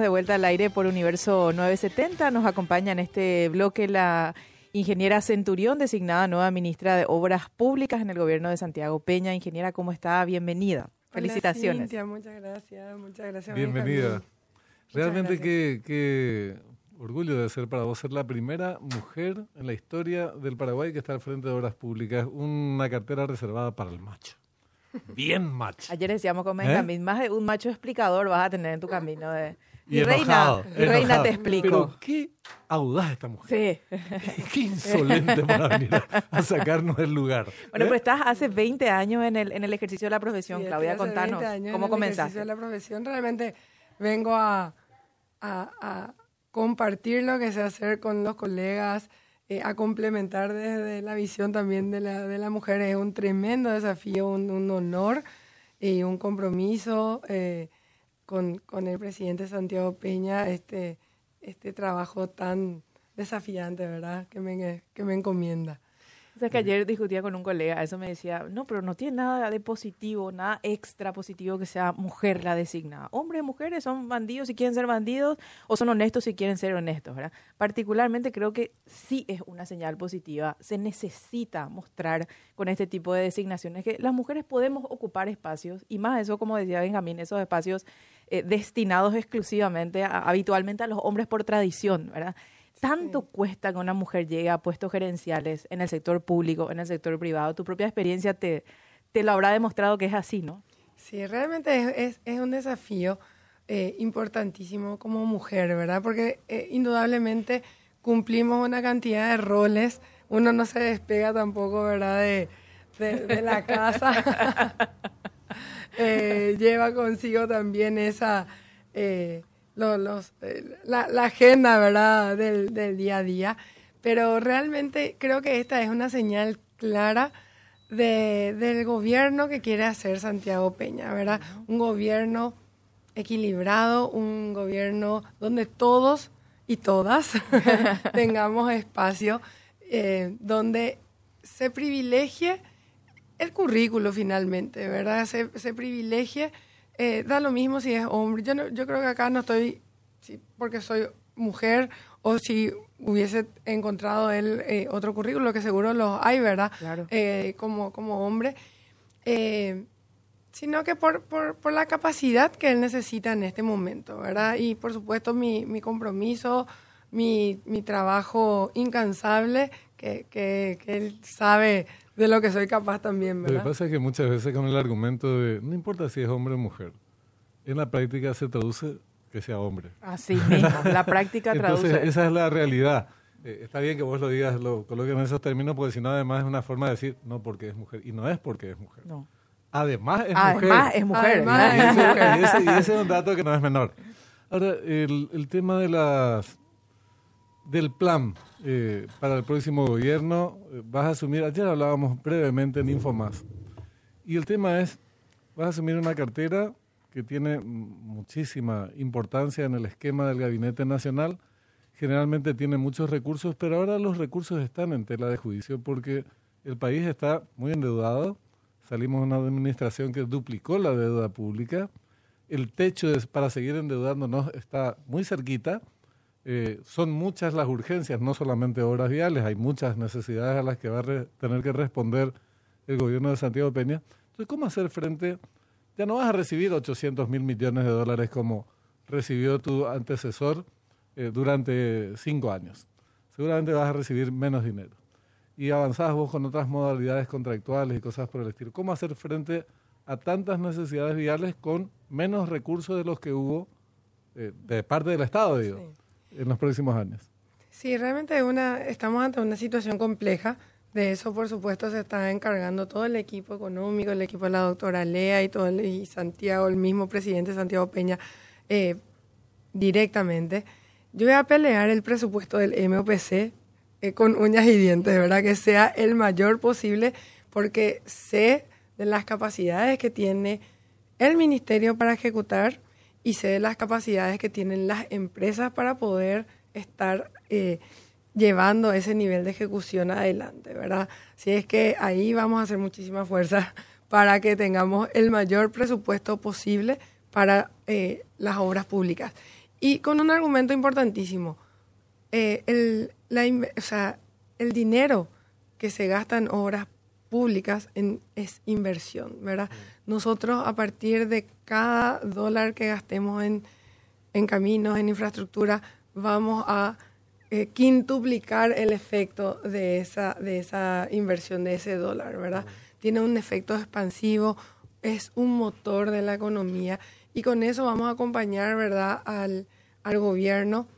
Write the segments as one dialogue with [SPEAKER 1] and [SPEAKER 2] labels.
[SPEAKER 1] de vuelta al aire por Universo 970. Nos acompaña en este bloque la ingeniera Centurión, designada nueva ministra de Obras Públicas en el gobierno de Santiago Peña. Ingeniera, ¿cómo está? Bienvenida. Felicitaciones.
[SPEAKER 2] Cintia, muchas gracias, muchas gracias.
[SPEAKER 3] Bienvenida. Realmente qué, qué orgullo de ser para vos ser la primera mujer en la historia del Paraguay que está al frente de Obras Públicas, una cartera reservada para el macho. Bien macho.
[SPEAKER 1] Ayer decíamos con Benjamín, más de un macho explicador vas a tener en tu camino de...
[SPEAKER 3] Y,
[SPEAKER 1] reina,
[SPEAKER 3] enojado,
[SPEAKER 1] y reina
[SPEAKER 3] enojado.
[SPEAKER 1] te explico.
[SPEAKER 3] Pero qué audaz esta mujer.
[SPEAKER 1] Sí.
[SPEAKER 3] Qué, insolente para venir a, sacarnos del lugar.
[SPEAKER 1] Bueno,
[SPEAKER 3] ¿Eh?
[SPEAKER 1] pero estás hace 20 años en el, en el ejercicio de la profesión,
[SPEAKER 2] Sí,
[SPEAKER 1] Claudia, contanos.
[SPEAKER 2] 20 años en
[SPEAKER 1] ¿Cómo
[SPEAKER 2] el ejercicio de la profesión realmente vengo a, a- a compartir lo que sé hacer con los colegas, eh, a complementar desde la visión también de la, de la mujer. Es un tremendo desafío, un, un honor y un compromiso eh, con, con el presidente Santiago Peña, este, este trabajo tan desafiante, ¿verdad? Que me, que me encomienda.
[SPEAKER 1] O sea, que ayer discutía con un colega, eso me decía, no, pero no tiene nada de positivo, nada extra positivo que sea mujer la designada. Hombres y mujeres son bandidos si quieren ser bandidos o son honestos si quieren ser honestos, ¿verdad? Particularmente creo que sí es una señal positiva. Se necesita mostrar con este tipo de designaciones que las mujeres podemos ocupar espacios y más eso, como decía Benjamín, esos espacios eh, destinados exclusivamente, a- habitualmente a los hombres por tradición, ¿verdad? ¿Tanto cuesta que una mujer llegue a puestos gerenciales en el sector público, en el sector privado? Tu propia experiencia te, te lo habrá demostrado que es así, ¿no?
[SPEAKER 2] Sí, realmente es, es- es un desafío eh, importantísimo como mujer, ¿verdad? Porque eh, indudablemente cumplimos una cantidad de roles, uno no se despega tampoco, ¿verdad? De, de- de la casa. Eh, lleva consigo también esa, eh, lo- los, eh, la, la agenda, ¿verdad? Del, del día a día. Pero realmente creo que esta es una señal clara de, del gobierno que quiere hacer Santiago Peña, ¿verdad? Un gobierno equilibrado, un gobierno donde todos y todas tengamos espacio, donde se privilegie el currículo finalmente, ¿verdad? Se, se privilegie, eh, da lo mismo si es hombre. Yo, no- yo creo que acá no estoy sí, porque soy mujer o si hubiese encontrado él eh, otro currículo, que seguro los hay, ¿verdad?
[SPEAKER 1] Claro.
[SPEAKER 2] Eh, como, como hombre. Sino que por, por, por la capacidad que él necesita en este momento, ¿verdad? Y por supuesto mi, mi compromiso, mi, mi trabajo incansable, que, que, que él sabe de lo que soy capaz también,
[SPEAKER 3] Lo que
[SPEAKER 2] ¿verdad?
[SPEAKER 3] pasa es que muchas veces con el argumento de no importa si es hombre o mujer, en la práctica se traduce que sea hombre.
[SPEAKER 1] Así mismo, la práctica
[SPEAKER 3] Entonces,
[SPEAKER 1] traduce.
[SPEAKER 3] esa es la realidad. Eh, está bien que vos lo digas, lo coloques en esos términos, porque si no, además es una forma de decir no porque es mujer. Y no es porque es mujer.
[SPEAKER 1] No.
[SPEAKER 3] Además es
[SPEAKER 1] Además
[SPEAKER 3] mujer.
[SPEAKER 1] es mujer.
[SPEAKER 2] Además
[SPEAKER 3] Y ese, y ese- y ese es un dato que no es menor. Ahora, el, el tema de las del plan eh, para el próximo gobierno, eh, vas a asumir, ayer hablábamos brevemente en Infomas, y el tema es, vas a asumir una cartera que tiene muchísima importancia en el esquema del Gabinete Nacional, generalmente tiene muchos recursos, pero ahora los recursos están en tela de juicio porque el país está muy endeudado, salimos de una administración que duplicó la deuda pública, el techo para seguir endeudándonos está muy cerquita, eh, son muchas las urgencias, no solamente obras viales, hay muchas necesidades a las que va a re- tener que responder el gobierno de Santiago Peña. Entonces, ¿cómo hacer frente? Ya no vas a recibir 800 mil millones de dólares como recibió tu antecesor eh, durante cinco años. Seguramente vas a recibir menos dinero. Y avanzás vos con otras modalidades contractuales y cosas por el estilo. ¿Cómo hacer frente a tantas necesidades viales con menos recursos de los que hubo eh, de parte del Estado, digo, en los próximos años?
[SPEAKER 2] Sí, realmente una, estamos ante una situación compleja. De eso, por supuesto, se está encargando todo el equipo económico, el equipo de la doctora Lea y, todo el- Santiago, el mismo presidente Santiago Peña, eh, directamente. Yo voy a pelear el presupuesto del MOPC eh, con uñas y dientes, ¿verdad? Que sea el mayor posible, porque sé de las capacidades que tiene el ministerio para ejecutar y sé de las capacidades que tienen las empresas para poder estar eh, llevando ese nivel de ejecución adelante, ¿verdad? Así es que ahí vamos a hacer muchísima fuerza para que tengamos el mayor presupuesto posible para eh, las obras públicas. y con un argumento importantísimo. Eh, el, dinero que se gasta en obras públicas en, es inversión, ¿verdad? Nosotros a partir de cada dólar que gastemos en, en caminos, en infraestructura, vamos a eh, quintuplicar el efecto de esa, de esa inversión, de ese dólar, ¿verdad? Tiene un efecto expansivo, es un motor de la economía y con eso vamos a acompañar, ¿verdad?, al, al gobierno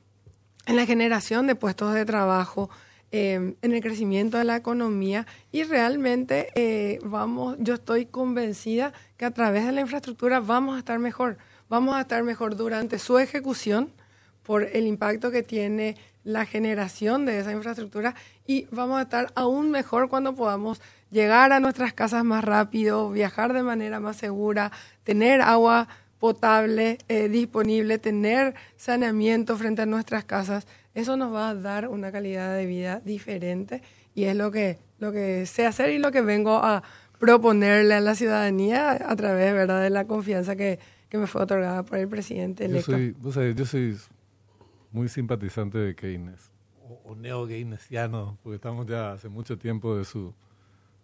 [SPEAKER 2] en la generación de puestos de trabajo, em, en el crecimiento de la economía y realmente eh, vamos, yo estoy convencida que a través de la infraestructura vamos a estar mejor, vamos a estar mejor durante su ejecución por el impacto que tiene la generación de esa infraestructura y vamos a estar aún mejor cuando podamos llegar a nuestras casas más rápido, viajar de manera más segura, tener agua potable eh, disponible, tener saneamiento frente a nuestras casas, eso nos va a dar una calidad de vida diferente y es lo que, lo que sé hacer y lo que vengo a proponerle a la ciudadanía a través ¿verdad? de la confianza que, que me fue otorgada por el presidente electo.
[SPEAKER 3] Yo soy, yo soy muy simpatizante de Keynes, o, neo-keynesiano, porque estamos ya hace mucho tiempo de su,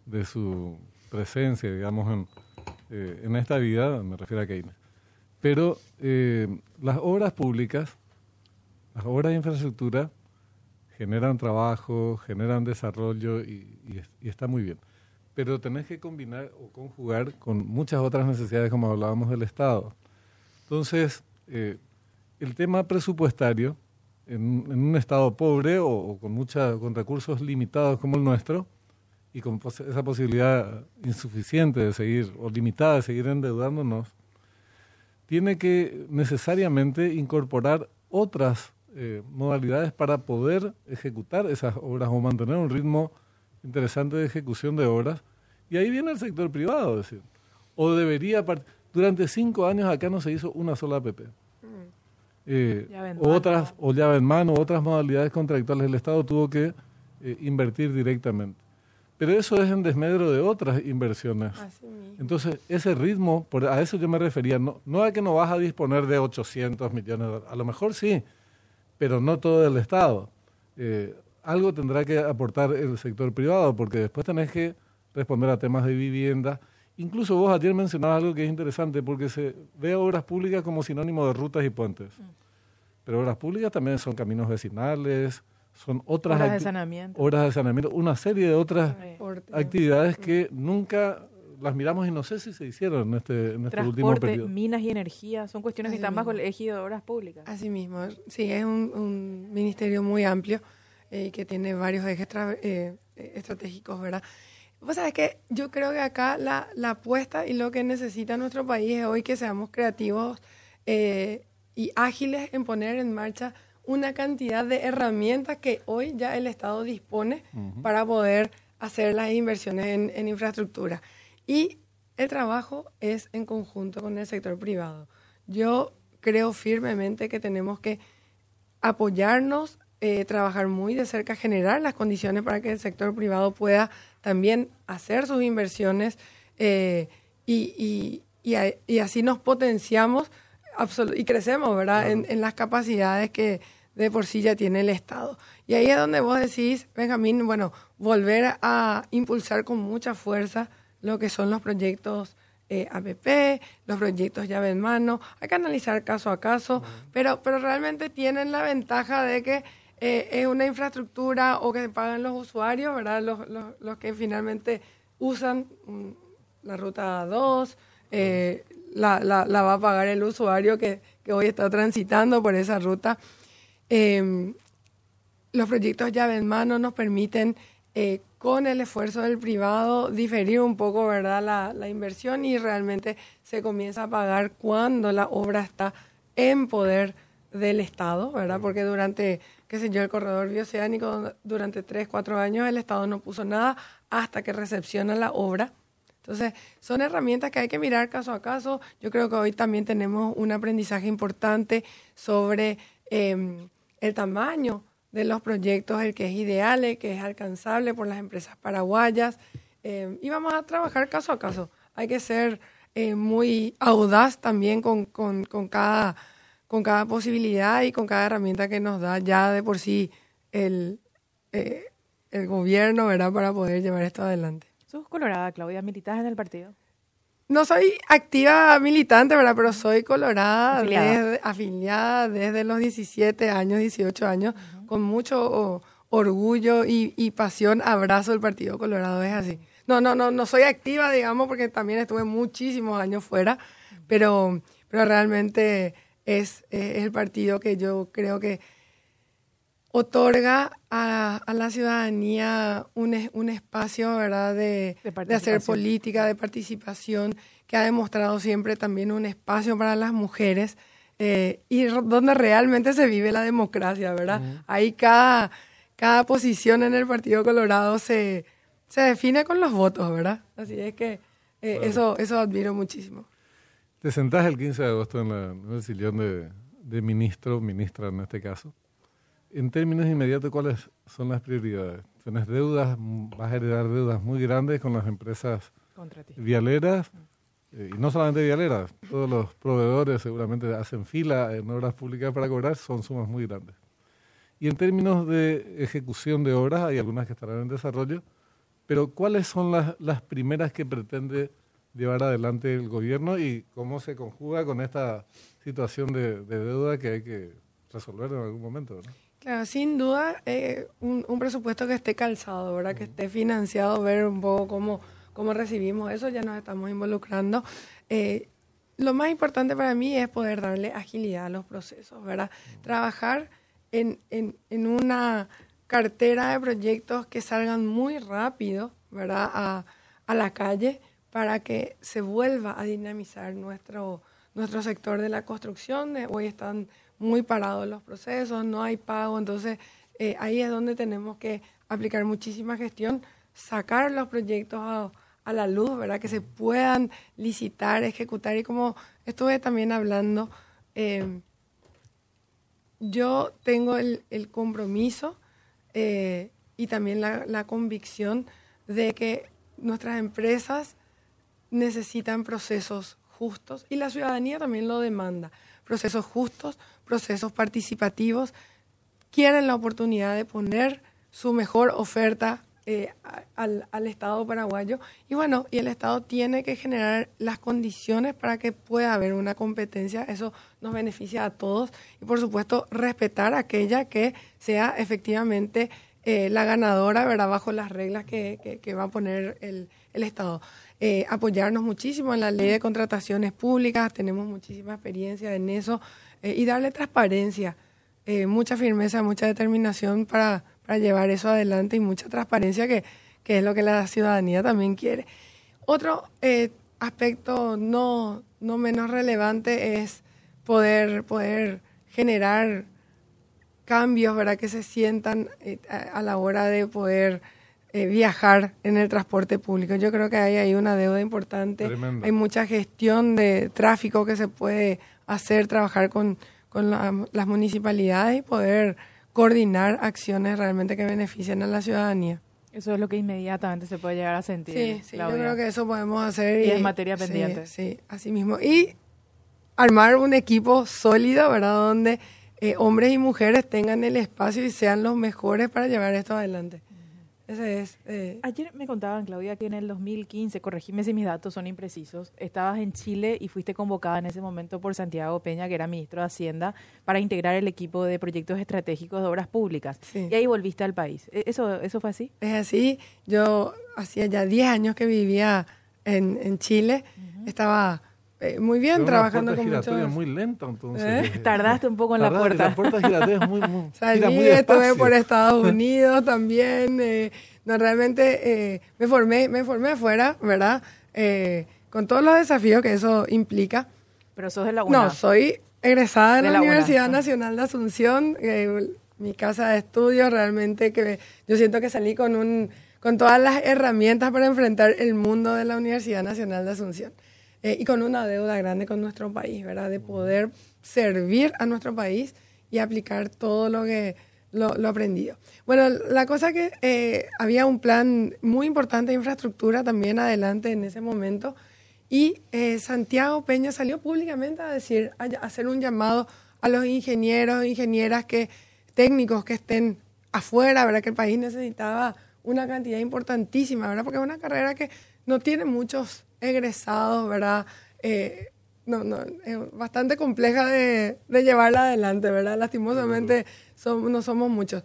[SPEAKER 3] de su presencia, digamos, en, eh, en esta vida, me refiero a Keynes. Pero eh, las obras públicas, las obras de infraestructura, generan trabajo, generan desarrollo y, está muy bien. Pero tenés que combinar o conjugar con muchas otras necesidades, como hablábamos del Estado. Entonces, eh, el tema presupuestario, en, un Estado pobre o, con, mucha, con recursos limitados como el nuestro, y con esa posibilidad insuficiente de seguir, o limitada de seguir endeudándonos, tiene que necesariamente incorporar otras eh, modalidades para poder ejecutar esas obras o mantener un ritmo interesante de ejecución de obras. Y ahí viene el sector privado, decir, o debería, durante cinco años acá no se hizo una sola APP. Mm. Eh, otras, o llave en mano, otras modalidades contractuales, el Estado tuvo que eh, invertir directamente. Pero eso es en desmedro de otras inversiones. Entonces, ese ritmo, por, a eso yo me refería, no, no es que no vas a disponer de 800 millones de dólares, a lo mejor sí, pero no todo el Estado. Eh, algo tendrá que aportar el sector privado, porque después tenés que responder a temas de vivienda. Incluso vos ayer mencionabas algo que es interesante, porque se ve obras públicas como sinónimo de rutas y puentes. Mm. Pero obras públicas también son caminos vecinales, son otras
[SPEAKER 1] horas de saneamiento.
[SPEAKER 3] horas de saneamiento, una serie de otras actividades que nunca las miramos y no sé si se hicieron en este, en este último periodo.
[SPEAKER 1] minas y energía, son cuestiones que están bajo el ejido de obras públicas.
[SPEAKER 2] Así mismo, sí, es un, ministerio muy amplio y eh, que tiene varios ejes eh, estratégicos, ¿verdad? Vos sabés que yo creo que acá la, la, apuesta y lo que necesita nuestro país es hoy que seamos creativos eh, y ágiles en poner en marcha una cantidad de herramientas que hoy ya el Estado dispone para poder hacer las inversiones en, infraestructura. Y el trabajo es en conjunto con el sector privado. Yo creo firmemente que tenemos que apoyarnos, eh, trabajar muy de cerca, generar las condiciones para que el sector privado pueda también hacer sus inversiones eh, y, así nos potenciamos y crecemos, ¿verdad? en, las capacidades que, de por sí ya tiene el Estado. Y ahí es donde vos decís, Benjamín, bueno, volver a impulsar con mucha fuerza lo que son los proyectos eh, APP, los proyectos llave en mano, hay que analizar caso a caso, pero, pero realmente tienen la ventaja de que eh, es una infraestructura o que pagan los usuarios, ¿verdad? Los, los, los que finalmente usan mm, la ruta 2, eh, la, la, la, va a pagar el usuario que, que hoy está transitando por esa ruta. Eh, los proyectos llave en mano nos permiten, con el esfuerzo del privado, diferir un poco ¿verdad? La, la, inversión y realmente se comienza a pagar cuando la obra está en poder del Estado, ¿verdad? Porque durante, qué sé yo, el corredor bioceánico, durante tres, cuatro años el Estado no puso nada hasta que recepciona la obra. Entonces, son herramientas que hay que mirar caso a caso. Yo creo que hoy también tenemos un aprendizaje importante sobre eh, el tamaño de los proyectos, el que es ideal, el que es alcanzable por las empresas paraguayas. Eh, y vamos a trabajar caso a caso. Hay que ser eh, muy audaz también con, con, con, cada, con cada posibilidad y con cada herramienta que nos da ya de por sí el, eh, el gobierno, ¿verdad? Para poder llevar esto adelante.
[SPEAKER 1] ¿Sos colorada, Claudia? ¿Militas en el partido?
[SPEAKER 2] No soy activa militante, ¿verdad? Pero soy colorada,
[SPEAKER 1] Afiliada.
[SPEAKER 2] Desde, afiliada desde los 17 años, 18 años, con mucho oh, orgullo y, y pasión abrazo el Partido Colorado, es así. No, no, no, no soy activa, digamos, porque también estuve muchísimos años fuera, pero, pero realmente es, es el partido que yo creo que otorga a, a la ciudadanía un, es- un espacio, ¿verdad?, de,
[SPEAKER 1] De
[SPEAKER 2] de hacer política, de participación, que ha demostrado siempre también un espacio para las mujeres eh, y donde realmente se vive la democracia, ¿verdad? Ahí cada, cada posición en el Partido Colorado se, se define con los votos, ¿verdad? Así es que eh, eso, eso admiro muchísimo.
[SPEAKER 3] Te sentás el 15 de agosto en, la- en el sillón de, de ministro, ministra en este caso. En términos inmediatos, ¿cuáles son las prioridades? Tienes deudas, vas a heredar deudas muy grandes con las empresas vialeras, eh, y no solamente vialeras, todos los proveedores seguramente hacen fila en obras públicas para cobrar, son sumas muy grandes. Y en términos de ejecución de obras, hay algunas que estarán en desarrollo, pero ¿cuáles son las, las primeras que pretende llevar adelante el gobierno y cómo se conjuga con esta situación de, de deuda que hay que resolver en algún momento? ¿no?
[SPEAKER 2] Claro, sin duda, eh, un, un presupuesto que esté calzado, ¿verdad? Que esté financiado, ver un poco cómo, cómo recibimos eso, ya nos estamos involucrando. Eh, lo más importante para mí es poder darle agilidad a los procesos, ¿verdad? Trabajar en, en, en una cartera de proyectos que salgan muy rápido, ¿verdad? A, a la calle para que se vuelva a dinamizar nuestro, nuestro sector de la construcción. Eh, Hoy están muy parados los procesos, no hay pago, entonces eh, ahí es donde tenemos que aplicar muchísima gestión, sacar los proyectos a, a la luz, ¿verdad? Que se puedan licitar, ejecutar y como estuve también hablando, eh, yo tengo el, el compromiso eh, y también la, la convicción de que nuestras empresas necesitan procesos justos y la ciudadanía también lo demanda. Procesos justos, procesos participativos, quieren la oportunidad de poner su mejor oferta eh, al, al Estado paraguayo. Y bueno, y el Estado tiene que generar las condiciones para que pueda haber una competencia, eso nos beneficia a todos. Y por supuesto respetar aquella que sea efectivamente eh, la ganadora, ¿verdad? Bajo las reglas que, que- que va a poner el, el Estado. Eh, apoyarnos muchísimo en la ley de contrataciones públicas, tenemos muchísima experiencia en eso, eh, y darle transparencia, eh, mucha firmeza, mucha determinación para, para llevar eso adelante y mucha transparencia que, que es lo que la ciudadanía también quiere. Otro eh, aspecto no, no menos relevante es poder, poder generar cambios, ¿verdad? Que se sientan a, a la hora de poder eh, viajar en el transporte público. Yo creo que hay ahí una deuda importante.
[SPEAKER 3] Tremendo.
[SPEAKER 2] Hay mucha gestión de tráfico que se puede hacer, trabajar con, con la- las municipalidades y poder coordinar acciones realmente que beneficien a la ciudadanía.
[SPEAKER 1] Eso es lo que inmediatamente se puede llegar a sentir.
[SPEAKER 2] Sí, sí, yo creo que eso podemos hacer.
[SPEAKER 1] Y es materia
[SPEAKER 2] sí,
[SPEAKER 1] pendiente.
[SPEAKER 2] Sí, así mismo. Y armar un equipo sólido, ¿verdad? Donde eh, hombres y mujeres tengan el espacio y sean los mejores para llevar esto adelante. Ese es. eh,
[SPEAKER 1] Ayer me contaban, Claudia, que en el 2015, corregime si mis datos son imprecisos, estabas en Chile y fuiste convocada en ese momento por Santiago Peña, que era ministro de Hacienda, para integrar el equipo de proyectos estratégicos de obras públicas.
[SPEAKER 2] Sí.
[SPEAKER 1] Y ahí volviste al país. ¿E- ¿Eso, eso fue así?
[SPEAKER 2] Es así. Yo hacía ya 10 años que vivía en, en Chile. Estaba eh, muy bien
[SPEAKER 3] Pero una
[SPEAKER 2] trabajando con muchos...
[SPEAKER 3] muy lenta, entonces.
[SPEAKER 2] ¿Eh?
[SPEAKER 3] Eh,
[SPEAKER 1] Tardaste un poco en la
[SPEAKER 3] tardaste,
[SPEAKER 1] puerta.
[SPEAKER 3] La puerta giratoria es muy, muy,
[SPEAKER 2] Salí,
[SPEAKER 3] gira muy
[SPEAKER 2] estuve por Estados Unidos también. eh, no, realmente eh, me formé, me formé afuera, ¿verdad? Eh, con todos los desafíos que eso implica.
[SPEAKER 1] Pero sos de la UNA.
[SPEAKER 2] No, soy egresada de,
[SPEAKER 1] De
[SPEAKER 2] la,
[SPEAKER 1] la UNA.
[SPEAKER 2] Universidad
[SPEAKER 1] Ah.
[SPEAKER 2] Nacional de Asunción, eh, mi casa de estudio, realmente que yo siento que salí con un con todas las herramientas para enfrentar el mundo de la Universidad Nacional de Asunción. Eh, y con una deuda grande con nuestro país, ¿verdad? De poder servir a nuestro país y aplicar todo lo que lo, aprendido. Bueno, la cosa que eh, había un plan muy importante de infraestructura también adelante en ese momento y eh, Santiago Peña salió públicamente a decir, a, a hacer un llamado a los ingenieros, ingenieras que técnicos que estén afuera, ¿verdad? Que el país necesitaba una cantidad importantísima, ¿verdad? Porque es una carrera que no tiene muchos egresados, ¿verdad? Eh, no, no, es bastante compleja de, de, llevarla adelante, ¿verdad? Lastimosamente somos, no somos muchos.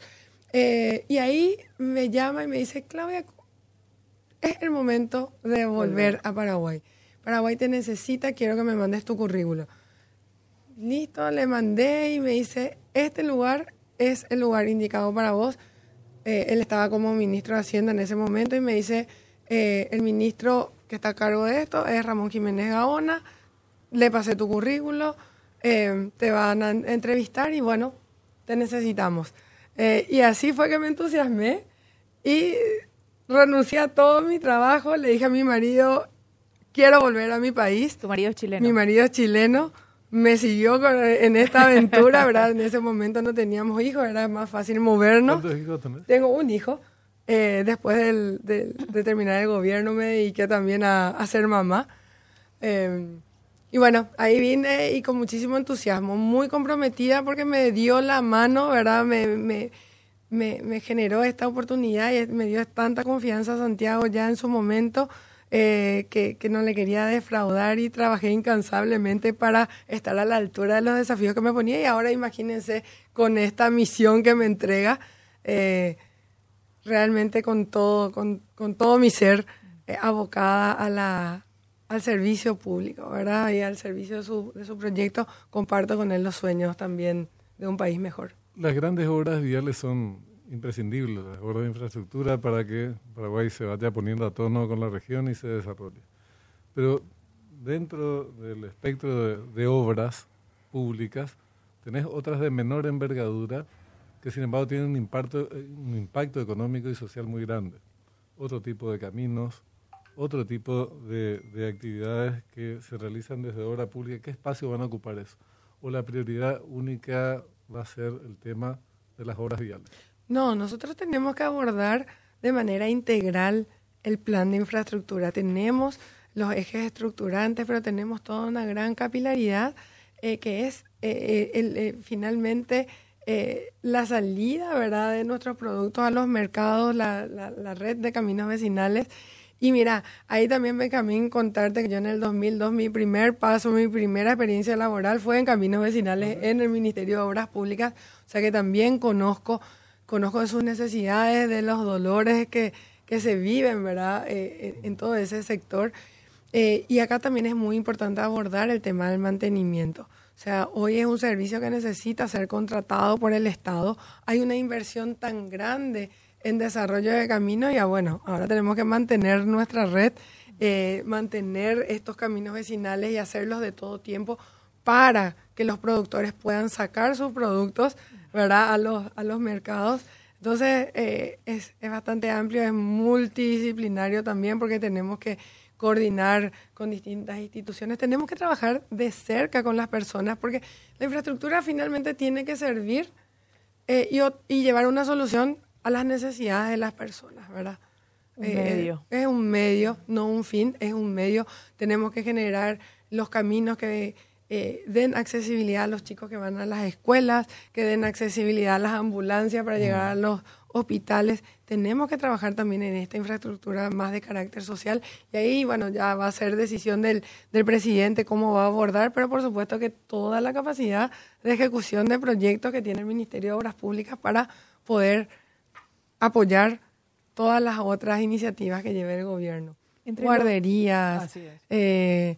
[SPEAKER 2] Eh, y ahí me llama y me dice, Claudia, es el momento de volver a Paraguay. Paraguay te necesita, quiero que me mandes tu currículo. Listo, le mandé y me dice, este lugar es el lugar indicado para vos. Eh, él estaba como ministro de Hacienda en ese momento y me dice, eh, el ministro que está a cargo de esto es Ramón Jiménez Gaona, le pasé tu currículo, eh, te van a entrevistar y bueno, te necesitamos. y así fue que me entusiasmé y renuncié a todo mi trabajo, le dije a mi marido, quiero volver a mi país.
[SPEAKER 1] ¿Tu marido es chileno?
[SPEAKER 2] Mi marido es chileno me siguió en esta aventura, ¿verdad? En ese momento no teníamos hijos, era más fácil movernos.
[SPEAKER 3] ¿Cuántos hijos tenés?
[SPEAKER 2] Tengo un hijo. Eh, después del, de, terminar el gobierno me dediqué también a, a ser mamá. Eh, y bueno, ahí vine y con muchísimo entusiasmo, muy comprometida porque me dio la mano, ¿verdad? Me, me, me, me generó esta oportunidad y me dio tanta confianza a Santiago ya en su momento eh, que, que, no le quería defraudar y trabajé incansablemente para estar a la altura de los desafíos que me ponía y ahora imagínense con esta misión que me entrega, eh, realmente con todo, con, con todo mi ser eh, abocada a la, al servicio público, ¿verdad? Y al servicio de su, de su proyecto, comparto con él los sueños también de un país mejor.
[SPEAKER 3] Las grandes obras viales son imprescindible la obra de infraestructura para que Paraguay se vaya poniendo a tono con la región y se desarrolle. Pero dentro del espectro de, obras públicas, tenés otras de menor envergadura que sin embargo tienen un impacto, un impacto económico y social muy grande. Otro tipo de caminos, otro tipo de, de actividades que se realizan desde obra pública. ¿Qué espacio van a ocupar eso? ¿O la prioridad única va a ser el tema de las obras viales?
[SPEAKER 2] No, nosotros tenemos que abordar de manera integral el plan de infraestructura. Tenemos los ejes estructurantes, pero tenemos toda una gran capilaridad eh, que es eh, eh, finalmente la salida ¿verdad? de nuestros productos a los mercados, la, la, red de caminos vecinales. Y mira, ahí también, Benjamín, contarte que yo en el 2002, mi primer paso, mi primera experiencia laboral fue en caminos vecinales en el Ministerio de Obras Públicas. O sea que también conozco conozco de sus necesidades, de los dolores que, que se viven, ¿verdad?, eh, en, todo ese sector. Eh, y acá también es muy importante abordar el tema del mantenimiento. O sea, hoy es un servicio que necesita ser contratado por el Estado. Hay una inversión tan grande en desarrollo de caminos y ya bueno, ahora tenemos que mantener nuestra red, eh, mantener estos caminos vecinales y hacerlos de todo tiempo para que los productores puedan sacar sus productos ¿verdad? A los, a los mercados. Entonces, eh, es, es bastante amplio, es multidisciplinario también porque tenemos que coordinar con distintas instituciones, tenemos que trabajar de cerca con las personas porque la infraestructura finalmente tiene que servir eh, y, y, llevar una solución a las necesidades de las personas, ¿verdad?
[SPEAKER 1] Un eh, medio.
[SPEAKER 2] Es un medio, no un fin, es un medio. Tenemos que generar los caminos que eh, den accesibilidad a los chicos que van a las escuelas, que den accesibilidad a las ambulancias para llegar a los hospitales. Tenemos que trabajar también en esta infraestructura más de carácter social y ahí, bueno, ya va a ser decisión del, del presidente cómo va a abordar, pero por supuesto que toda la capacidad de ejecución de proyectos que tiene el Ministerio de Obras Públicas para poder apoyar todas las otras iniciativas que lleve el gobierno. Entre Guarderías, eh,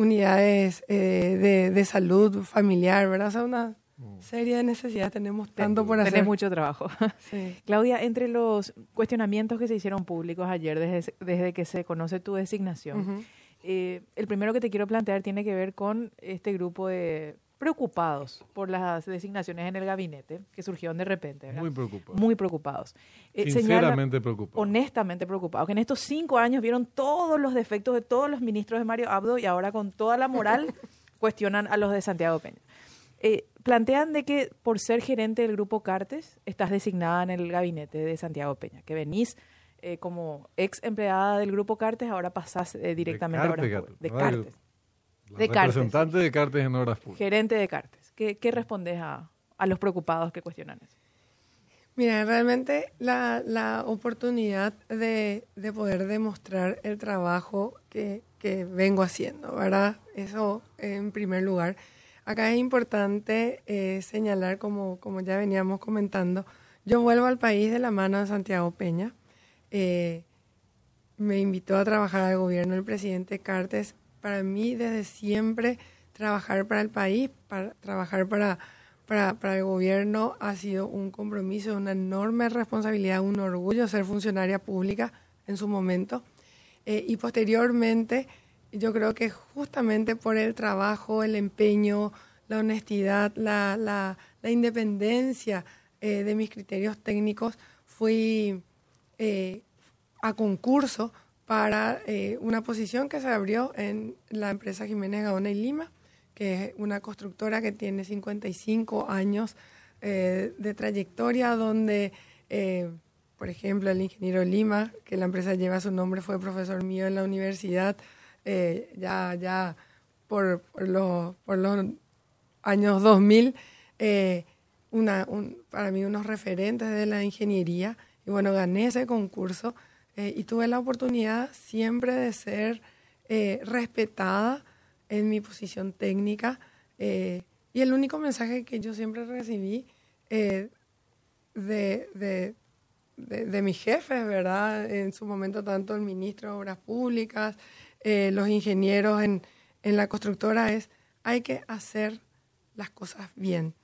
[SPEAKER 2] unidades eh, de, salud familiar, ¿verdad? O sea, una mm. serie de necesidades tenemos tanto por hacer.
[SPEAKER 1] Tenés mucho trabajo. Claudia, entre los cuestionamientos que se hicieron públicos ayer desde, desde que se conoce tu designación, eh, el primero que te quiero plantear tiene que ver con este grupo de preocupados por las designaciones en el gabinete que surgieron de repente.
[SPEAKER 3] Muy preocupados.
[SPEAKER 1] Muy preocupados.
[SPEAKER 3] Eh, Sinceramente preocupados.
[SPEAKER 1] Honestamente preocupados. Que en estos cinco años vieron todos los defectos de todos los ministros de Mario Abdo y ahora con toda la moral cuestionan a los de Santiago Peña. Eh, plantean de que por ser gerente del grupo Cartes estás designada en el gabinete de Santiago Peña, que venís eh, como ex empleada del grupo Cartes, ahora pasás directamente a
[SPEAKER 3] Cartes,
[SPEAKER 1] de Cartes
[SPEAKER 3] representante de Cartes en Obras Públicas.
[SPEAKER 1] Gerente de Cartes. ¿Qué, qué respondes a, a los preocupados que cuestionan eso?
[SPEAKER 2] Mira, realmente la, la oportunidad de, de, poder demostrar el trabajo que, que, vengo haciendo, ¿verdad? Eso en primer lugar. Acá es importante eh, señalar, como, como ya veníamos comentando, yo vuelvo al país de la mano de Santiago Peña. Eh, me invitó a trabajar al gobierno el presidente Cartes. Para mí, desde siempre, trabajar para el país, para trabajar para para, para el gobierno ha sido un compromiso, una enorme responsabilidad, un orgullo ser funcionaria pública en su momento. Eh, y posteriormente, yo creo que justamente por el trabajo, el empeño, la honestidad, la, la, la independencia eh, de mis criterios técnicos, fui eh, a concurso para eh, una posición que se abrió en la empresa Jiménez Gaona y Lima que es una constructora que tiene 55 años eh, de trayectoria, donde, eh, por ejemplo, el ingeniero Lima, que la empresa lleva su nombre, fue profesor mío en la universidad, ya, ya por, los, años 2000, una, un, para mí unos referentes de la ingeniería. Y bueno, gané ese concurso y tuve la oportunidad siempre de ser respetada en mi posición técnica. Eh, y el único mensaje que yo siempre recibí eh, de, de, de, mis jefes, ¿verdad? En su momento, tanto el ministro de Obras Públicas, eh, los ingenieros en, en, la constructora, es hay que hacer las cosas bien.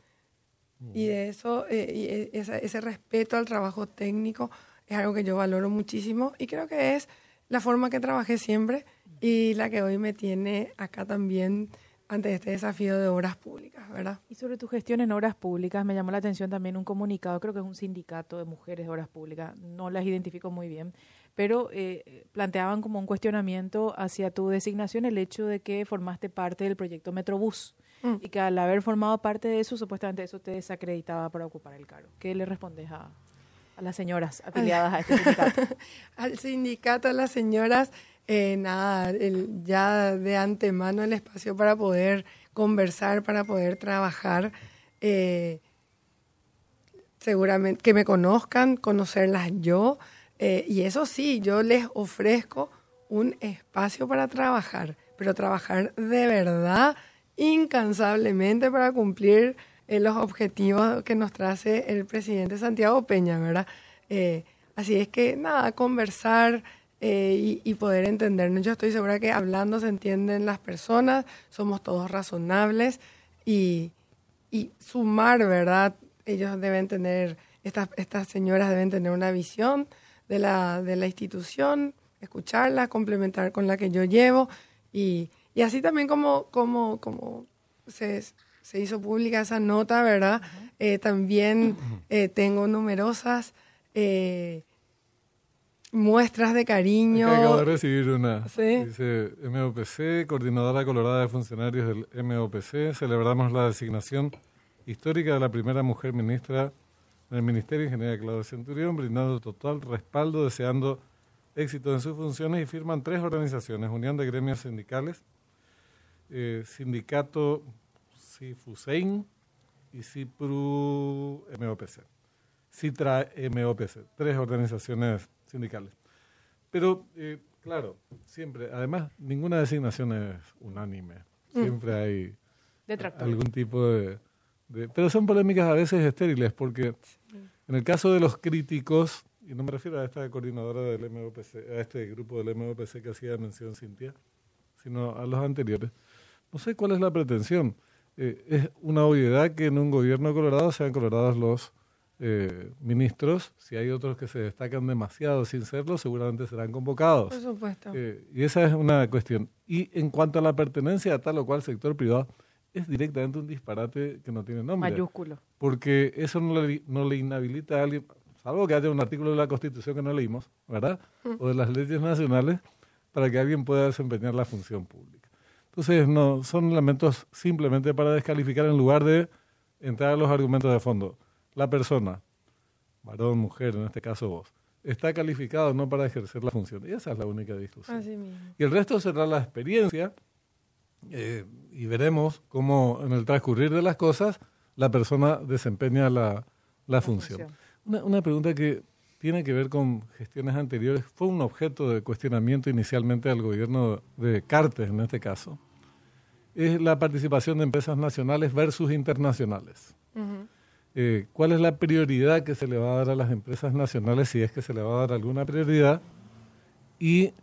[SPEAKER 2] Y de eso, y ese, ese respeto al trabajo técnico es algo que yo valoro muchísimo y creo que es la forma que trabajé siempre y la que hoy me tiene acá también ante este desafío de obras públicas, ¿verdad?
[SPEAKER 1] Y sobre tu gestión en obras públicas, me llamó la atención también un comunicado, creo que es un sindicato de mujeres de obras públicas, no las identifico muy bien, pero eh, planteaban como un cuestionamiento hacia tu designación el hecho de que formaste parte del proyecto Metrobús mm. y que al haber formado parte de eso, supuestamente eso te desacreditaba para ocupar el cargo. ¿Qué le respondes a, a las señoras afiliadas a este sindicato?
[SPEAKER 2] al sindicato, a las señoras eh, nada, el, ya de antemano el espacio para poder conversar, para poder trabajar. Eh, seguramente que me conozcan, conocerlas yo. Eh, y eso sí, yo les ofrezco un espacio para trabajar, pero trabajar de verdad, incansablemente para cumplir eh, los objetivos que nos trace el presidente Santiago Peña, ¿verdad? Eh, así es que nada, conversar, eh, y, poder entendernos. Yo estoy segura que hablando se entienden las personas, somos todos razonables y, y sumar, ¿verdad? Ellos deben tener, estas, estas señoras deben tener una visión de la, de la institución, escucharla, complementar con la que yo llevo y, y así también como, como, como se, se hizo pública esa nota, ¿verdad? Eh, también eh, tengo numerosas eh, muestras de cariño.
[SPEAKER 3] acabo de recibir una. Dice MOPC, Coordinadora Colorada de Funcionarios del MOPC, celebramos la designación histórica de la primera mujer ministra del Ministerio, Ingeniera Claudia Centurión, brindando total respaldo, deseando éxito en sus funciones y firman tres organizaciones, Unión de Gremios Sindicales, eh, Sindicato CIFUSEIN y CIPRU MOPC. CITRA MOPC, tres organizaciones sindicales. Pero, eh, claro, siempre, además, ninguna designación es unánime. Mm. Siempre hay algún tipo de, Pero son polémicas a veces estériles, porque en el caso de los críticos, y no me refiero a esta coordinadora del MOPC, a este grupo del MOPC que hacía mención Cintia, sino a los anteriores, no sé cuál es la pretensión. Eh, es una obviedad que en un gobierno colorado sean colorados los eh, ministros, si hay otros que se destacan demasiado sin serlo, seguramente serán convocados.
[SPEAKER 2] Por supuesto.
[SPEAKER 3] Eh, y esa es una cuestión. Y en cuanto a la pertenencia a tal o cual sector privado, es directamente un disparate que no tiene nombre.
[SPEAKER 1] Mayúsculo.
[SPEAKER 3] Porque eso no le, no le inhabilita a alguien, salvo que haya un artículo de la Constitución que no leímos, ¿verdad? Mm. O de las leyes nacionales, para que alguien pueda desempeñar la función pública. Entonces, no, son elementos simplemente para descalificar en lugar de entrar a los argumentos de fondo la persona, varón, mujer, en este caso vos, está calificado no para ejercer la función. Y esa es la única discusión. Y el resto será la experiencia eh, y veremos cómo en el transcurrir de las cosas la persona desempeña la, la función.
[SPEAKER 1] función.
[SPEAKER 3] Una, una pregunta que tiene que ver con gestiones anteriores, fue un objeto de cuestionamiento inicialmente del gobierno de Cartes en este caso, es la participación de empresas nacionales versus internacionales. Eh, ¿Cuál es la prioridad que se le va a dar a las empresas nacionales, si es que se le va a dar alguna prioridad? Y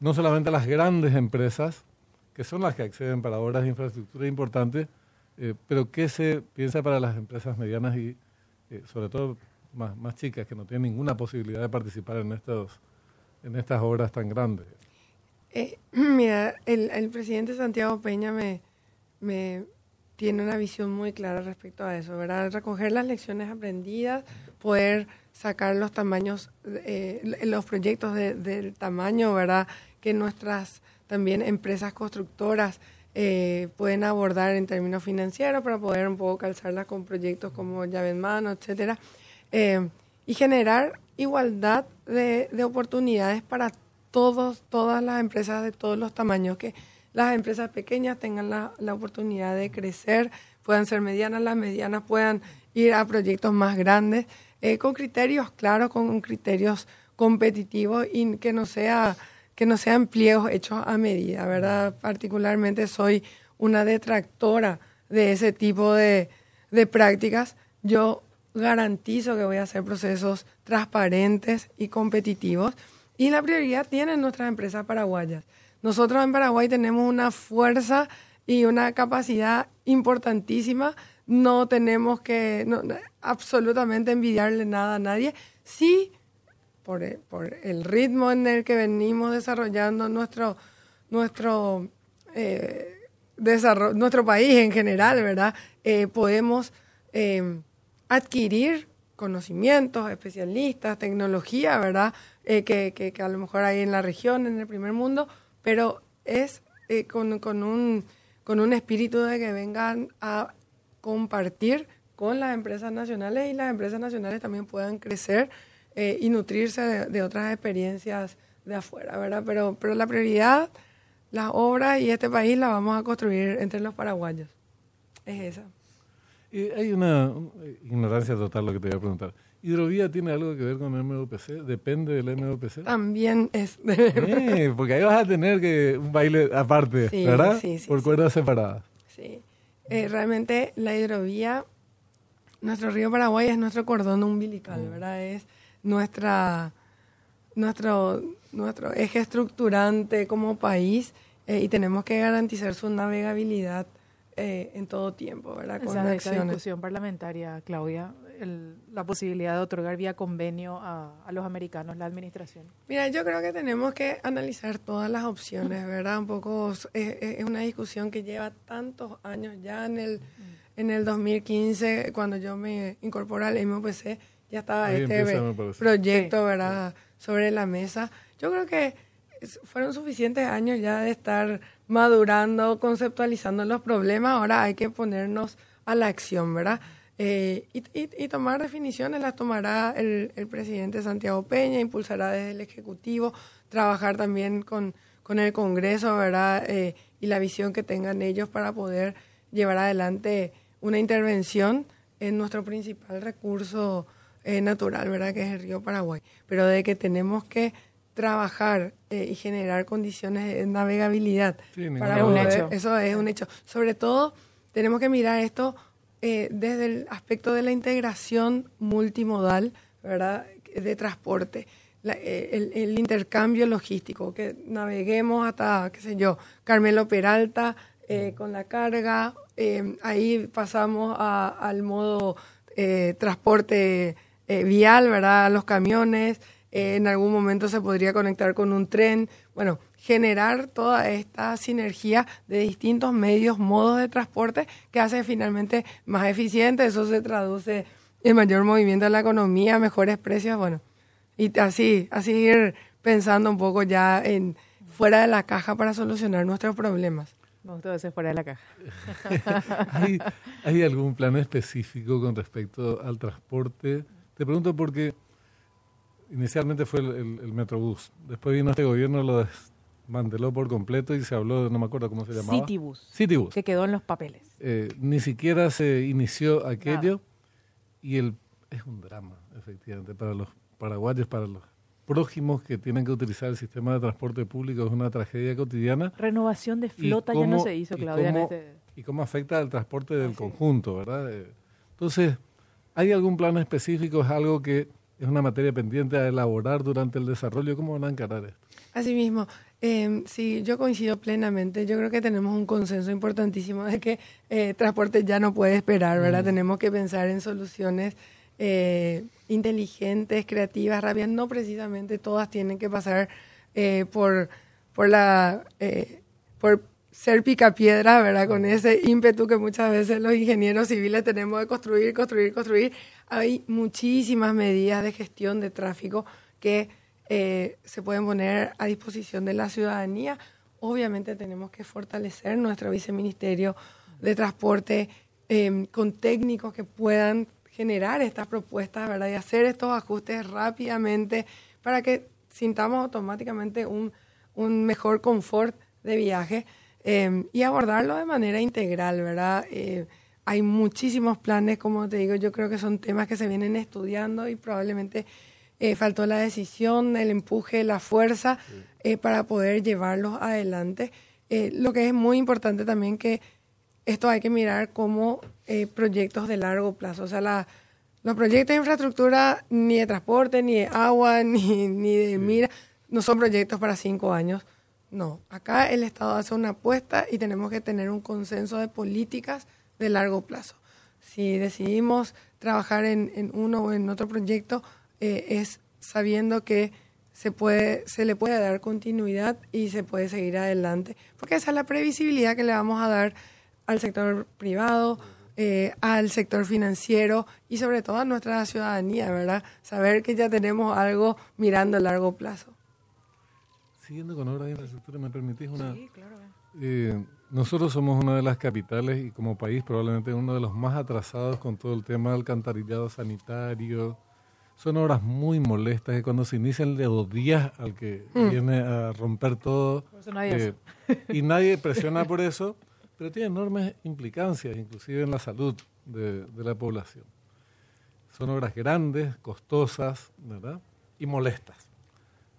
[SPEAKER 3] no solamente a las grandes empresas, que son las que acceden para obras de infraestructura importantes, eh, pero ¿qué se piensa para las empresas medianas y eh, sobre todo más, más chicas que no tienen ninguna posibilidad de participar en, estos, en estas obras tan grandes?
[SPEAKER 2] Eh, mira, el, el presidente Santiago Peña me, me tiene una visión muy clara respecto a eso, ¿verdad? Recoger las lecciones aprendidas, poder sacar los tamaños, eh, los proyectos de- del tamaño, ¿verdad? Que nuestras también empresas constructoras eh, pueden abordar en términos financieros para poder un poco calzarlas con proyectos como llave en mano, etcétera. Eh, y generar igualdad de, de oportunidades para todos, todas las empresas de todos los tamaños, que las empresas pequeñas tengan la, la oportunidad de crecer, puedan ser medianas, las medianas puedan ir a proyectos más grandes, eh, con criterios claros, con criterios competitivos y que no sea que no sean pliegos hechos a medida, ¿verdad? Particularmente soy una detractora de ese tipo de, de prácticas. Yo garantizo que voy a hacer procesos transparentes y competitivos y la prioridad tienen nuestras empresas paraguayas. Nosotros en Paraguay tenemos una fuerza y una capacidad importantísima. No tenemos que absolutamente envidiarle nada a nadie. Sí, por, por el ritmo en el que venimos desarrollando nuestro, nuestro, eh, nuestro país en general, ¿verdad? Eh, podemos eh, adquirir conocimientos, especialistas, tecnología, ¿verdad? Eh, que, que- que a lo mejor hay en la región, en el primer mundo, pero es eh, con, con un, con un espíritu de que vengan a compartir con las empresas nacionales y las empresas nacionales también puedan crecer eh, y nutrirse de, de otras experiencias de afuera, ¿verdad? Pero, pero la prioridad, las obras y este país la vamos a construir entre los paraguayos. Es esa.
[SPEAKER 3] Y hay una un- eh, ignorancia total lo que te voy a preguntar. ¿Hidrovía tiene algo que ver con el MOPC? ¿Depende del MOPC?
[SPEAKER 2] También es...
[SPEAKER 3] Eh, porque ahí vas a tener que un baile aparte,
[SPEAKER 2] Sí,
[SPEAKER 3] ¿verdad?
[SPEAKER 2] sí, sí,
[SPEAKER 3] Por
[SPEAKER 2] sí.
[SPEAKER 3] cuerdas separadas.
[SPEAKER 2] Sí. Eh, realmente la hidrovía, nuestro río Paraguay es nuestro cordón umbilical, ¿verdad? Es nuestra, nuestro, nuestro eje estructurante como país eh, y tenemos que garantizar su navegabilidad eh, en todo tiempo, ¿verdad? Con
[SPEAKER 1] Esa, esa
[SPEAKER 2] acciones.
[SPEAKER 1] discusión parlamentaria, Claudia, el- la posibilidad de otorgar vía convenio a, a los americanos la administración.
[SPEAKER 2] Mira, yo creo que tenemos que analizar todas las opciones, ¿verdad? Un poco es, es una discusión que lleva tantos años ya en el en el 2015 cuando yo me incorporé al MOPC ya estaba
[SPEAKER 3] Ahí
[SPEAKER 2] este
[SPEAKER 3] empieza,
[SPEAKER 2] proyecto,
[SPEAKER 1] Sí,
[SPEAKER 2] ¿verdad? Sobre la mesa. Yo creo que fueron suficientes años ya de estar madurando, conceptualizando los problemas. Ahora hay que ponernos a la acción, ¿verdad? Eh, y, y- y tomar definiciones las tomará el, el presidente Santiago Peña, impulsará desde el Ejecutivo, trabajar también con, con el Congreso, ¿verdad? Eh, y la visión que tengan ellos para poder llevar adelante una intervención en nuestro principal recurso eh, natural, ¿verdad? Que es el río Paraguay. Pero de que tenemos que trabajar eh, y generar condiciones de navegabilidad
[SPEAKER 3] Sí,
[SPEAKER 2] para
[SPEAKER 1] Es un hecho.
[SPEAKER 2] eso es un hecho. Sobre todo, tenemos que mirar esto eh, desde el aspecto de la integración multimodal, ¿verdad? De transporte. La- eh, el, el intercambio logístico, que naveguemos hasta, qué sé yo, Carmelo Peralta eh, con la carga, eh, ahí pasamos a- al modo eh, transporte eh, vial, ¿verdad? Los camiones, eh, en algún momento se podría conectar con un tren. Bueno, generar toda esta sinergia de distintos medios, modos de transporte que hace finalmente más eficiente. Eso se traduce en mayor movimiento de la economía, mejores precios, bueno. Y así, así ir pensando un poco ya en fuera de la caja para solucionar nuestros problemas.
[SPEAKER 1] Me gustó ese fuera de la caja.
[SPEAKER 3] ¿Hay, hay algún plan específico con respecto al transporte? Te pregunto porque inicialmente fue el, el- el Metrobús, después vino este gobierno, lo des- mandeló por completo y se habló de, no me acuerdo cómo se llamaba.
[SPEAKER 1] Citibus.
[SPEAKER 3] Citibus.
[SPEAKER 1] Que quedó en los papeles.
[SPEAKER 3] Eh, ni siquiera se inició aquello y el es un drama, efectivamente, para los paraguayos, para los prójimos que tienen que utilizar el sistema de transporte público, es una tragedia cotidiana.
[SPEAKER 1] Renovación de flota ya no se hizo, Claudia.
[SPEAKER 3] cómo-
[SPEAKER 1] este-
[SPEAKER 3] y cómo afecta al transporte del conjunto, ¿verdad? Eh, Entonces, ¿hay algún plan específico? ¿Es algo que es una materia pendiente a elaborar durante el desarrollo? ¿Cómo van a encarar esto?
[SPEAKER 2] Asimismo, eh, sí, yo coincido plenamente. Yo creo que tenemos un consenso importantísimo de que eh, transporte ya no puede esperar, ¿verdad? Tenemos que pensar en soluciones eh, inteligentes, creativas, rápidas. No precisamente todas tienen que pasar eh, por, por la eh, por ser picapiedra, ¿verdad? Con ese ímpetu que muchas veces los ingenieros civiles tenemos de construir, construir, construir. Hay muchísimas medidas de gestión de tráfico que eh, se pueden poner a disposición de la ciudadanía. Obviamente tenemos que fortalecer nuestro viceministerio de transporte eh, con técnicos que puedan generar estas propuestas, ¿verdad? Y hacer estos ajustes rápidamente para que sintamos automáticamente un, un mejor confort de viaje eh, y abordarlo de manera integral, ¿verdad? Eh, hay muchísimos planes, como te digo, yo creo que son temas que se vienen estudiando y probablemente eh, faltó la decisión, el empuje, la fuerza eh, para poder llevarlos adelante. Eh, lo que es muy importante también que esto hay que mirar como eh, proyectos de largo plazo. O sea, la- los proyectos de infraestructura, ni de transporte, ni de agua, ni, ni de mira, no son proyectos para cinco años. No, acá el Estado hace una apuesta y tenemos que tener un consenso de políticas de largo plazo. Si decidimos trabajar en, en uno o en otro proyecto, eh, es sabiendo que se, puede, se le puede dar continuidad y se puede seguir adelante, porque esa es la previsibilidad que le vamos a dar al sector privado, eh, al sector financiero y sobre todo a nuestra ciudadanía, ¿verdad? Saber que ya tenemos algo mirando a largo plazo.
[SPEAKER 3] Siguiendo con obras de infraestructura, ¿me permitís una...?
[SPEAKER 1] Sí, claro.
[SPEAKER 3] Eh, nosotros somos una de las capitales y como país probablemente uno de los más atrasados con todo el tema del alcantarillado sanitario. Son obras muy molestas que cuando se inician le días al que viene a romper todo. Eh, y nadie presiona por eso, pero tiene enormes implicancias, inclusive en la salud de, de la población. Son obras grandes, costosas, ¿verdad? Y molestas,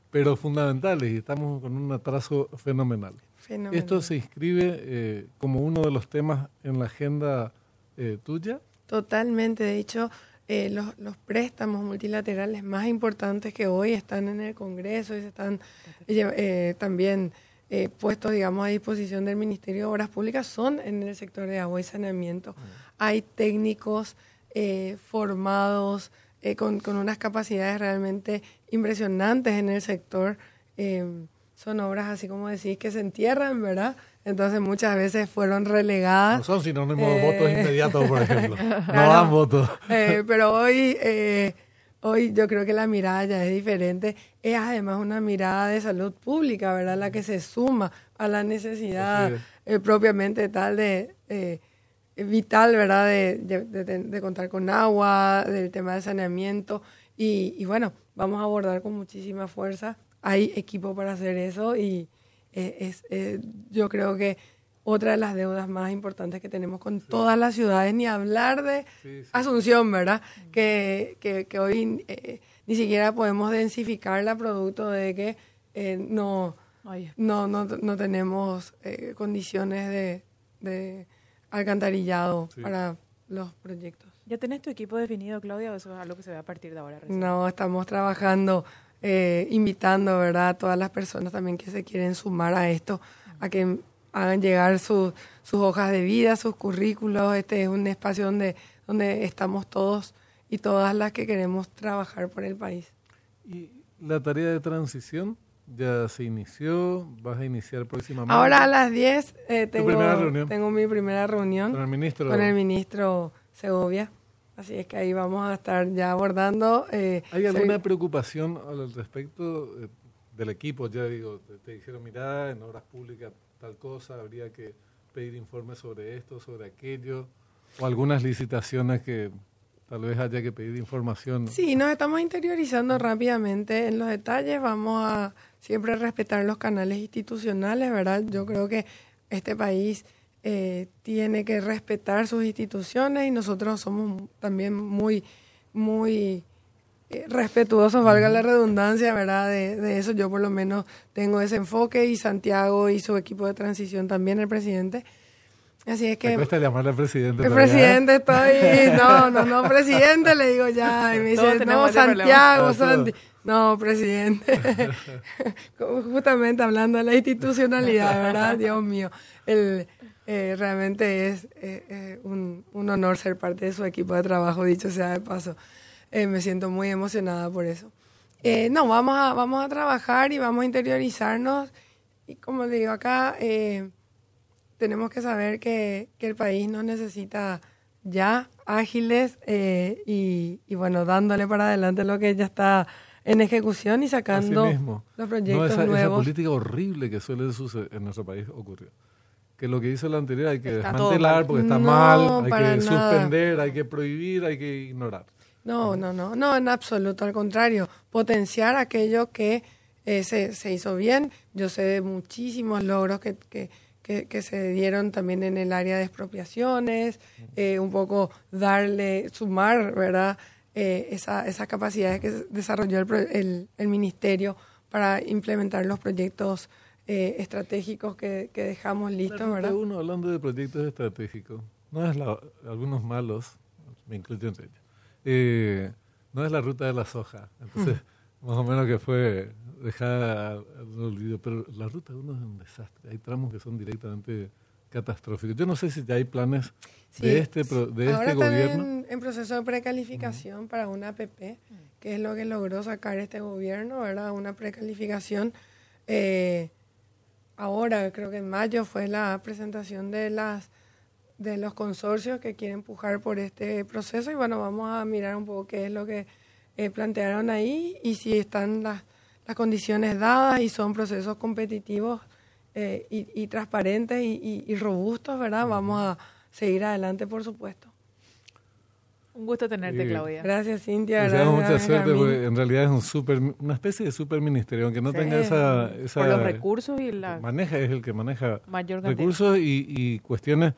[SPEAKER 3] pero fundamentales y estamos con un atraso fenomenal.
[SPEAKER 2] Fenomenal.
[SPEAKER 3] ¿Esto se inscribe eh, como uno de los temas en la agenda eh, tuya?
[SPEAKER 2] Totalmente, de hecho, eh, los, los préstamos multilaterales más importantes que hoy están en el Congreso y se están eh, también eh, puestos, digamos, a disposición del Ministerio de Obras Públicas son en el sector de agua y saneamiento. Hay técnicos eh, formados eh, con, con unas capacidades realmente impresionantes en el sector. eh, son obras, así como decís, que se entierran, ¿verdad? Entonces muchas veces fueron relegadas.
[SPEAKER 3] No son sinónimos de
[SPEAKER 2] Eh,
[SPEAKER 3] votos inmediatos, por ejemplo. No
[SPEAKER 2] Claro.
[SPEAKER 3] dan votos.
[SPEAKER 2] Eh, pero hoy, eh, hoy yo creo que la mirada ya es diferente. Es además una mirada de salud pública, ¿verdad? La que se suma a la necesidad eh, propiamente tal de eh, vital, ¿verdad? De, de- de- de contar con agua, del tema de saneamiento. Y, y bueno, vamos a abordar con muchísima fuerza. Hay equipo para hacer eso y eh, es, eh, yo creo que otra de las deudas más importantes que tenemos con todas las ciudades, ni hablar de
[SPEAKER 3] Sí, sí.
[SPEAKER 2] Asunción, ¿verdad? Que, que, que hoy eh, ni siquiera podemos densificarla producto de que eh, no,
[SPEAKER 1] Ay,
[SPEAKER 2] no, no, no tenemos eh, condiciones de, de alcantarillado
[SPEAKER 3] Sí.
[SPEAKER 2] para los proyectos.
[SPEAKER 1] ¿Ya tenés tu equipo definido, Claudia, o eso es algo que se ve a partir de ahora? recién?
[SPEAKER 2] No, estamos trabajando, eh, invitando, ¿verdad? A todas las personas también que se quieren sumar a esto, a que hagan llegar sus sus hojas de vida, sus currículos. Este es un espacio donde, donde estamos todos y todas las que queremos trabajar por el país.
[SPEAKER 3] ¿Y la tarea de transición ya se inició? ¿Vas a iniciar próximamente?
[SPEAKER 2] Ahora a las 10 eh, tengo, tengo mi primera reunión
[SPEAKER 3] Con el ministro.
[SPEAKER 2] con el ministro Segovia. Así es que ahí vamos a estar ya abordando. eh,
[SPEAKER 3] ¿Hay
[SPEAKER 2] se-
[SPEAKER 3] alguna preocupación al respecto eh, del equipo? Ya digo, te, te dijeron, mira, en obras públicas tal cosa, habría que pedir informes sobre esto, sobre aquello, o algunas licitaciones que tal vez haya que pedir información.
[SPEAKER 2] Sí, nos estamos interiorizando rápidamente en los detalles. Vamos a, siempre respetar los canales institucionales, ¿verdad? Yo creo que este país eh, tiene que respetar sus instituciones y nosotros somos también muy, muy eh, respetuosos, valga la redundancia, ¿verdad? De, de, eso yo por lo menos tengo ese enfoque y Santiago y su equipo de transición también, el presidente. Así es que...
[SPEAKER 3] Me cuesta llamarle al presidente.
[SPEAKER 2] El presidente estoy... No, no, no, presidente, le digo ya. Y me dice, no, Santiago, Santi. No, presidente. Justamente hablando de la institucionalidad, ¿verdad? Dios mío. El, eh, realmente es eh, eh, un, un, honor ser parte de su equipo de trabajo, dicho sea de paso. me siento muy emocionada por eso. no, vamos a, vamos a trabajar y vamos a interiorizarnos. Y como digo acá, tenemos que saber que, que, el país nos necesita ya ágiles y, y, bueno, dándole para adelante lo que ya está en ejecución y sacando los proyectos
[SPEAKER 3] no, esa,
[SPEAKER 2] nuevos.
[SPEAKER 3] Esa política horrible que suele suceder en nuestro país ocurrió. Que lo que hizo el anterior hay que desmantelar porque está mal, hay que suspender, hay que prohibir, hay que ignorar.
[SPEAKER 2] No, no, no, no, en absoluto, al contrario, potenciar aquello que eh, se, se, hizo bien. Yo sé de muchísimos logros que, que, que, que se dieron también en el área de expropiaciones, eh, un poco darle, sumar, ¿verdad? eh, esa, esas capacidades que desarrolló el, el, el, ministerio para implementar los proyectos eh, estratégicos que, que, dejamos listos, ¿verdad?
[SPEAKER 3] Uno hablando de proyectos estratégicos, no es la, algunos malos, me incluyo entre ellos, eh, no es la ruta de la soja, entonces más o menos que fue dejada al olvido, pero la ruta uno es un desastre, hay tramos que son directamente catastróficos. Yo no sé si ya hay planes
[SPEAKER 2] Sí,
[SPEAKER 3] de este, de
[SPEAKER 2] Ahora
[SPEAKER 3] este gobierno.
[SPEAKER 2] En, en, proceso de precalificación para una APP, que es lo que logró sacar este gobierno, ¿verdad? Una precalificación. Eh, ahora, creo que en mayo fue la presentación de las de los consorcios que quieren empujar por este proceso y bueno, vamos a mirar un poco qué es lo que eh, plantearon ahí y si están las, las condiciones dadas y son procesos competitivos eh, y, y, transparentes y, y, y, robustos, ¿verdad? Vamos a seguir adelante, por supuesto.
[SPEAKER 1] Un gusto tenerte,
[SPEAKER 3] Sí.
[SPEAKER 1] Claudia.
[SPEAKER 2] Gracias, Cintia. Gracias,
[SPEAKER 3] mucha suerte, porque en realidad es un super, una especie de super ministerio, aunque no
[SPEAKER 2] Sí.
[SPEAKER 3] tenga esa, esa
[SPEAKER 1] Por los recursos y la
[SPEAKER 3] maneja, es el que maneja
[SPEAKER 1] mayor
[SPEAKER 3] recursos y, y cuestiones,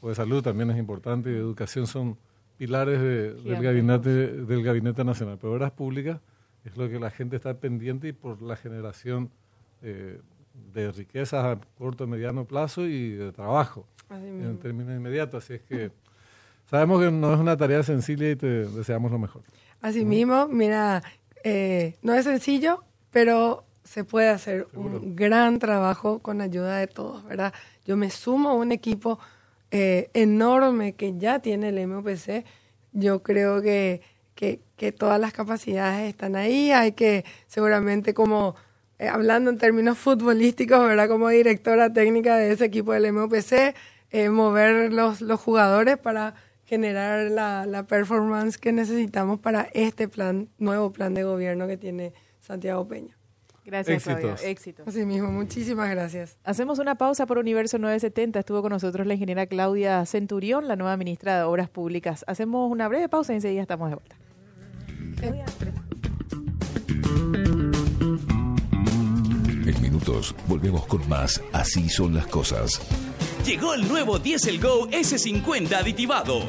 [SPEAKER 3] pues salud también es importante, y educación son pilares de- del gabinete del gabinete nacional. Pero obras públicas es lo que la gente está pendiente y por la generación eh, de riquezas a corto, mediano plazo y de trabajo
[SPEAKER 2] Así
[SPEAKER 3] en
[SPEAKER 2] mismo.
[SPEAKER 3] términos inmediatos. Así es que sabemos que no es una tarea sencilla y te deseamos lo mejor.
[SPEAKER 2] Así mismo, mira, eh, no es sencillo, pero se puede hacer
[SPEAKER 3] Seguro.
[SPEAKER 2] un gran trabajo con ayuda de todos, ¿verdad? Yo me sumo a un equipo eh, enorme que ya tiene el MOPC. Yo creo que, que, que todas las capacidades están ahí. Hay que, seguramente, como eh, hablando en términos futbolísticos, ¿verdad? Como directora técnica de ese equipo del MOPC, eh, mover los, los jugadores para generar la, la performance que necesitamos para este plan, nuevo plan de gobierno que tiene Santiago Peña.
[SPEAKER 1] Gracias,
[SPEAKER 3] Éxitos.
[SPEAKER 1] Claudia. Éxitos.
[SPEAKER 2] Así mismo, muchísimas gracias.
[SPEAKER 1] Hacemos una pausa por Universo 970. Estuvo con nosotros la ingeniera Claudia Centurión, la nueva ministra de Obras Públicas. Hacemos una breve pausa y enseguida estamos de vuelta.
[SPEAKER 4] En minutos volvemos con más Así son las cosas.
[SPEAKER 5] Llegó el nuevo Diesel Go S50 aditivado.